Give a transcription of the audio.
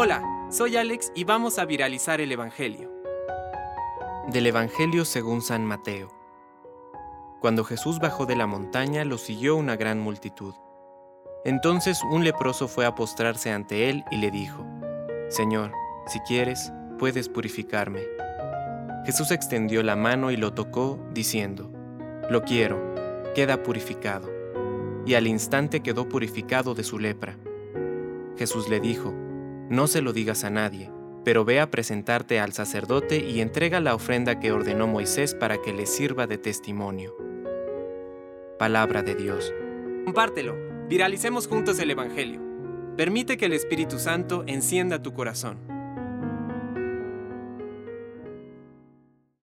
Hola, soy Alex y vamos a viralizar el Evangelio. Del Evangelio según San Mateo. Cuando Jesús bajó de la montaña, lo siguió una gran multitud. Entonces un leproso fue a postrarse ante él y le dijo, Señor, si quieres, puedes purificarme. Jesús extendió la mano y lo tocó, diciendo, Lo quiero, queda purificado. Y al instante quedó purificado de su lepra. Jesús le dijo, No se lo digas a nadie, pero ve a presentarte al sacerdote y entrega la ofrenda que ordenó Moisés para que le sirva de testimonio. Palabra de Dios. Compártelo, viralicemos juntos el Evangelio. Permite que el Espíritu Santo encienda tu corazón.